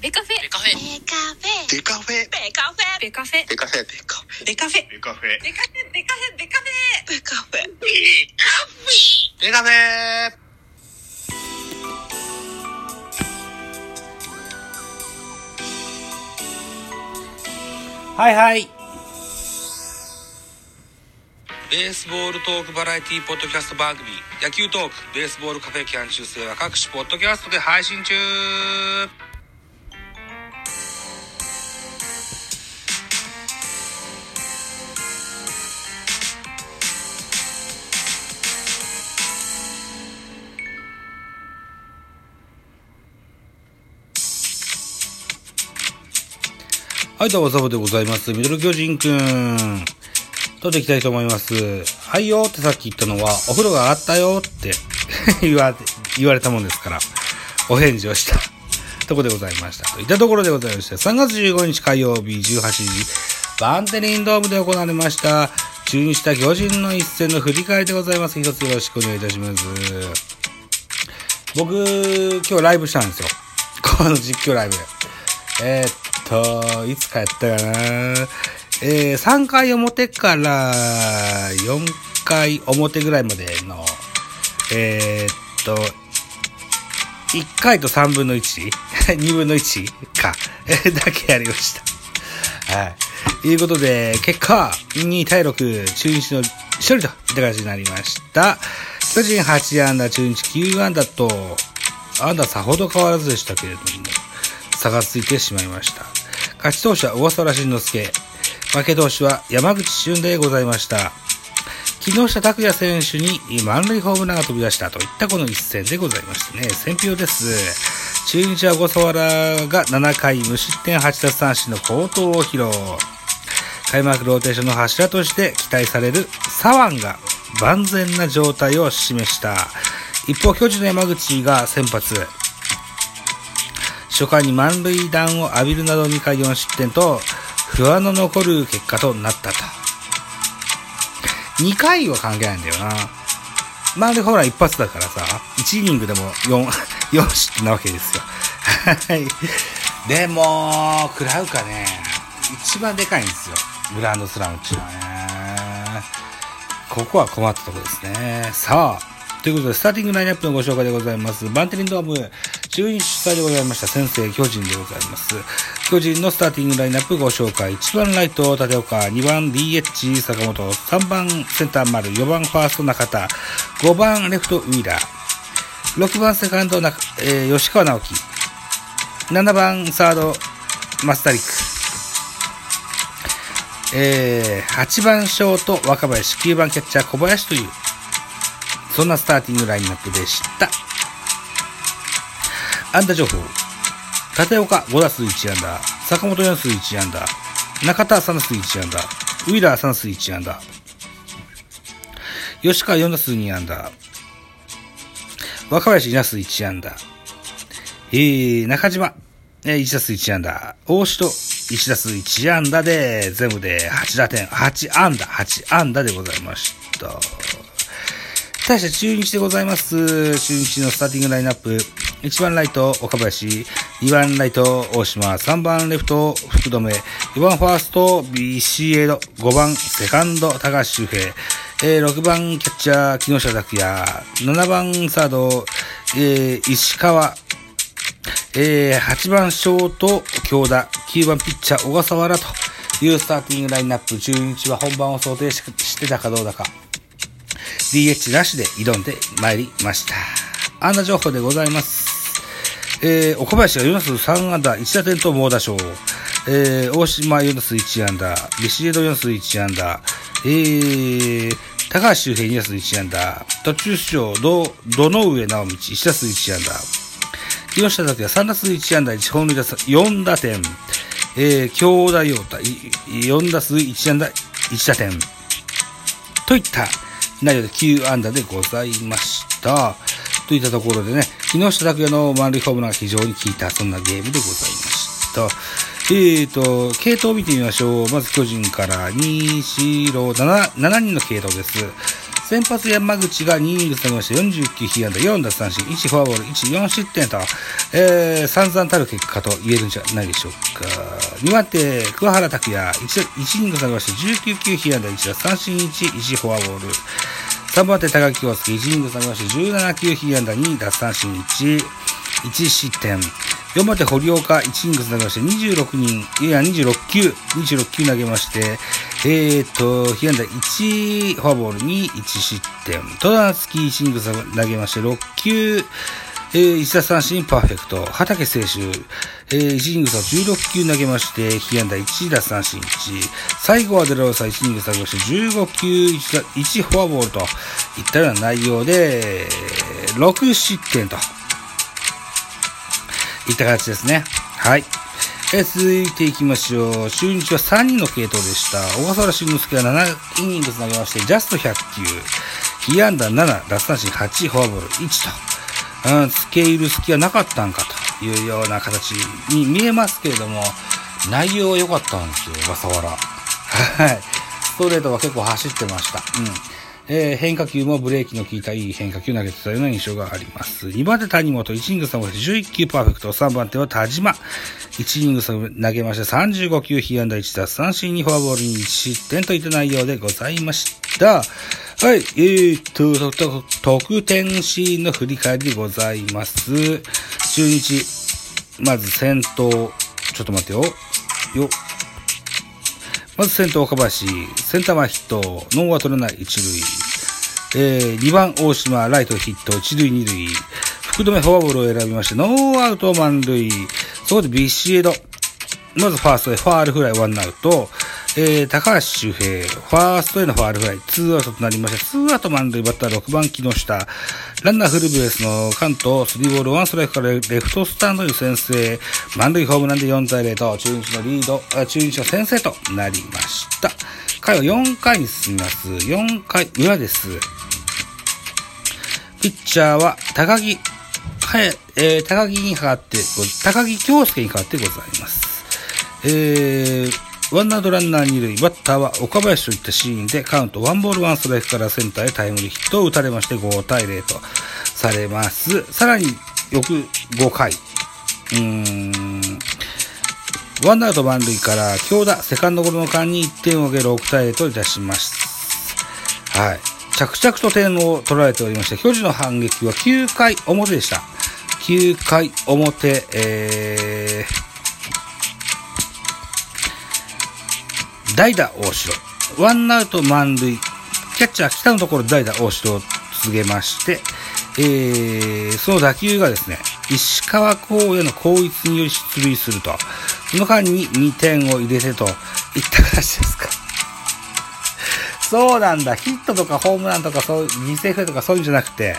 ベカフェ。ベカフェ。ベカフェ。デカフェ。ベカフェ。ベカフェ。デカフェ。デカフェ。ベカフェ。デカフェ。ベカフェ。ベカフェ。ベカフェ。ベカフェ。デカフェ。はいはい。ベースボールトークバラエティポッドキャスト番組野球トークベースボールカフェキャン中世は各種ポッドキャストで配信中はい、どうも、サボでございます。ミドル巨人くん。撮っていきたいと思います。はいよってさっき言ったのは、お風呂が上がったよって 言われ、言われたもんですから、お返事をしたとこでございました。といったところでございまして、3月15日火曜日18時、バンテリンドームで行われました、中日対巨人の一戦の振り返りでございます。一つよろしくお願いいたします。僕、今日ライブしたんですよ。この実況ライブで。えーっと、いつかやったかな。えー、3回表から4回表ぐらいまでの、えーっと、1回と3分の 1?2 分の1か。だけやりました。はい。ということで、結果、2対6、中日の勝利といった感じになりました。巨人8安打、中日9安打と、安打さほど変わらずでしたけれども、差がついてしまいました。勝ち投手は小笠原慎之介、負け投手は山口俊でございました。木下拓也選手に満塁ホームランが飛び出したといったこの一戦でございましてね、選票です。中日は小笠原が7回無失点8奪三振の好投を披露。開幕ローテーションの柱として期待される左腕が万全な状態を示した。一方、巨人の山口が先発。初回に満塁弾を浴びるなど2回4失点と不安の残る結果となったと。2回は関係ないんだよな。満塁ホームラン一発だからさ、1イニングでも4、4失点なわけですよ。はい。でも、食らうかね、一番でかいんですよ。グランドスラムっていうのはね。ここは困ったとこですね。さあ、ということで、スターティングラインナップのご紹介でございます。バンテリンドーム、中日主催でございました、先生、巨人でございます。巨人のスターティングラインナップご紹介。1番ライト、立岡、2番 DH、坂本、3番センター丸、4番ファースト、中田、5番レフト、ウィーラー、6番セカンド、中えー吉川直樹、7番サード、マスタリック、えー、8番ショート、若林、9番キャッチャー、小林という、そんなスターティングラインナップでした。安打情報。立岡5打数1安打。坂本4打数1安打。中田3打数1安打。ウィラー3打数1安打。吉川4打数2安打。若林2打数1安打。えー、中島、えー、1打数1安打。大城1打数1安打で、全部で8打点、8安打、8安打でございました。対して中日でございます。中日のスターティングラインナップ。1番ライト、岡林。2番ライト、大島。3番レフト、福留。4番ファースト、ビシエド。5番セカンド、高橋周平。えー、6番キャッチャー、木下拓也。7番サード、えー、石川。えー、8番ショート、京田。9番ピッチャー、小笠原というスターティングラインナップ。中日は本番を想定してたかどうだか。DH なしで挑んでまいりました。安打情報でございます。えー、岡林が4打数3安打、1打点と猛打賞。えー、大島4打数1安打、ビシエド4打数1安打、えー、高橋周平2打数1安打、途中出場、ど、どの上直道1打数1安打、木下拓也3打数1安打、1本塁打4打点、えー、京田陽太4打数1安打、1打点、といった内容で9安打でございました。といったところでね、木下拓也の満塁ホームランが非常に効いた、そんなゲームでございました。えーと、系統を見てみましょう。まず巨人から2、4、6、7、7人の系統です。先発山口が2イニング投げまして49被安打4奪三振1フォアボール14失点と、えー、散々たる結果と言えるんじゃないでしょうか2番手桑原拓也 1, 1イニング投げまして19球被安打1奪三振1 1フォアボール3番手高木京介1イニング投げまして17球被安打2奪三振1 1失点4番手堀岡1イニング投げまして26人、いや26球、26球投げまして、えー、っと、被安打1フォアボールに1失点。戸田夏樹1イニング投げまして6球、えー、1打三振パーフェクト。畑選手、えー、1イニング差16球投げまして、被安打1打三振1。最後はデラロサ1イニング投げまして15球 1, 1フォアボールといったような内容で、6失点と。いった形ですね。はい。え続いていきましょう。中日は3人の系統でした。小笠原慎之介は7イニングつなげまして、ジャスト100球。被安打7、奪三振8、フォアボール1と。うん、付け入る隙はなかったんかというような形に見えますけれども、内容は良かったんですよ、小笠原。はい。ストレートは結構走ってました。うん。えー、変化球もブレーキの効いたいい変化球投げてたような印象があります。2番手谷本、1イニング3番手11球パーフェクト、3番手は田島、1イニング投げまして35球被安打1奪三振にフォアボールに1失点といった内容でございました。はい、えー、と、と、得点シーンの振り返りでございます。中日、まず先頭、ちょっと待ってよ。よ、まず先頭岡林、センター前ヒット、ノーアウトランナー一塁。えー、2番大島、ライトヒット、一塁二塁。福留フォアボールを選びまして、ノーアウト満塁。そこでビシエド。まずファーストへファールフライワンアウト。えー、高橋周平、ファーストへのファールフライ、ツーアウトとなりまして、ツーアウト満塁バッター6番木下、ランナーフルベースのカウント、スリーボールワンストライクからレフトスタンドに先制、満塁ホームランで4対0と、中日のリード、あ中日の先制となりました。回は4回に進みます。4回裏です。ピッチャーは高木、はい、えー、高木に代わって、高木京介に代わってございます。えー、ワンアウトランナー二塁、バッターは岡林といったシーンでカウントワンボールワンストライクからセンターへタイムリーヒットを打たれまして5対0とされます。さらに、翌5回、うーん、ワンアウト満塁から京田、セカンドゴロの間に1点を挙げ6対0といたします。はい。着々と点を取られておりまして、巨人の反撃は9回表でした。9回表、えー、代打大城。ワンアウト満塁。キャッチャー北のところ代打大城を告げまして、えー、その打球がですね、石川光也の後逸により出塁すると。その間に2点を入れてといった形ですか。そうなんだ。ヒットとかホームランとかそう、犠牲フライとかそういうんじゃなくて、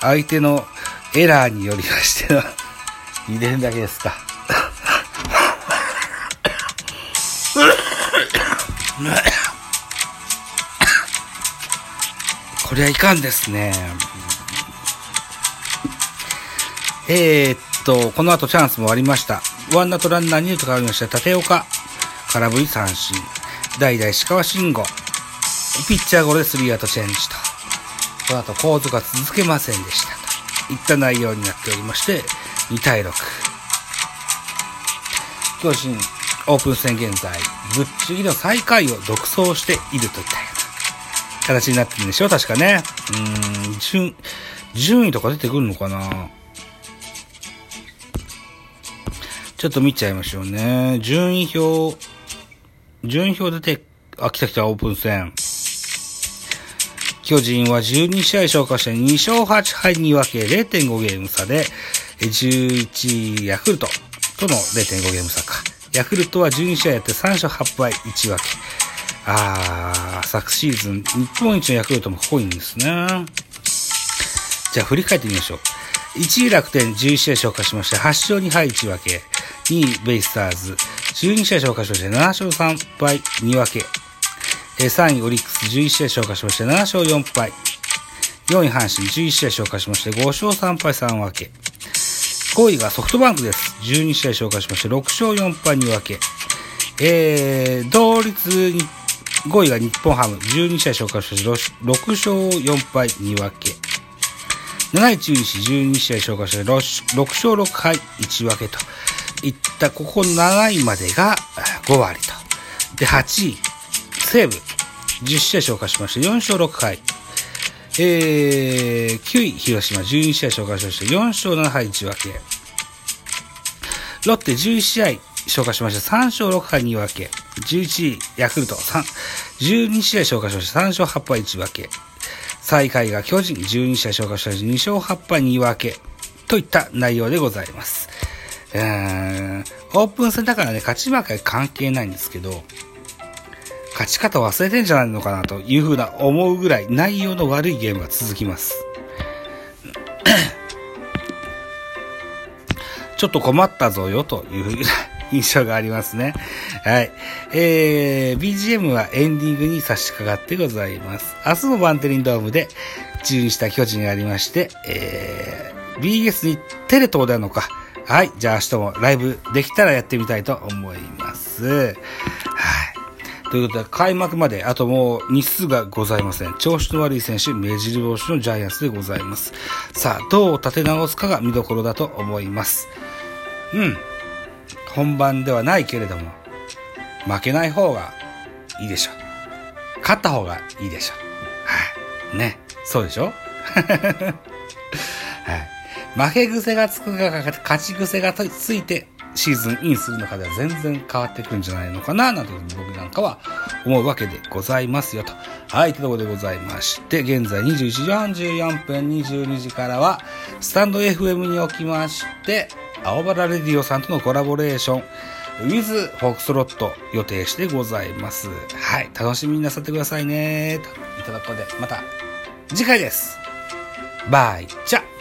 相手のエラーによりましての 入れるだけですか。こりゃいかんですね。えー、っと、この後チャンスもありました。ワンアウトランナーにと変わりました。立岡、空振り三振。代々石川慎吾。ピッチャーゴロでスリーアウトチェンジと。この後構図が続けませんでしたと。いった内容になっておりまして、2対6。巨人、オープン戦現在、ぶっちぎりの最下位を独走しているといったような形になってるんでしょ確かね。うん、順、順位とか出てくるのかなちょっと見ちゃいましょうね。順位表、順位表出て、あ、来た来た、オープン戦。巨人は12試合消化して2勝8敗に分け0.5ゲーム差で、11位ヤクルトとの0.5ゲーム差か。ヤクルトは12試合やって3勝8敗1分け。あー、昨シーズン、日本一のヤクルトもここにいんですね。じゃあ振り返ってみましょう。1位楽天11試合消化しまして8勝2敗1分け。2位ベイスターズ12試合消化しまして7勝3敗2分け。3位オリックス11試合消化しまして7勝4敗。4位阪神11試合消化しまして5勝3敗3分け。5位がソフトバンクです。12試合消化しまして、6勝4敗2分け。えー、同率5位が日本ハム、12試合消化しまして、6勝4敗2分け。7位中日、12試合消化して 6, 6勝6敗1分けといった、ここ7位までが5割と。で、8位、西武、10試合消化しまして4勝6敗。えー、9位、広島、12試合消化しまして4勝7敗1分け。ロッテ11試合消化しまして3勝6敗2分け。11位、ヤクルト3、12試合消化しまして3勝8敗1分け。最下位が巨人12試合消化しまして2勝8敗2分け。といった内容でございます。うー、オープン戦だからね、勝ち負け関係ないんですけど、勝ち方忘れてんじゃないのかなというふうな思うぐらい内容の悪いゲームが続きます。ちょっと困ったぞよというふうな印象がありますね。はい。えー、BGM はエンディングに差し掛かってございます。明日もバンテリンドームで中にした巨人がありまして、えー、BS にテレ東なのか。はい。じゃあ明日もライブできたらやってみたいと思います。ということで、開幕まであともう日数がございません。調子の悪い選手、目白帽子のジャイアンツでございます。さあ、どう立て直すかが見どころだと思います。うん。本番ではないけれども、負けない方がいいでしょう。勝った方がいいでしょう。はい。ね。そうでしょ？はい。負け癖がつくか、勝ち癖がついて、シーズンインするのかでは全然変わってくるんじゃないのかな、なんて僕なんかは思うわけでございますよと。はい、というころでございまして、現在21時44分22時からは、スタンド FM におきまして、青原レディオさんとのコラボレーション、ウィズ・フォークスロット予定してございます。はい、楽しみになさってくださいね。といったところで、また次回です。バイチャ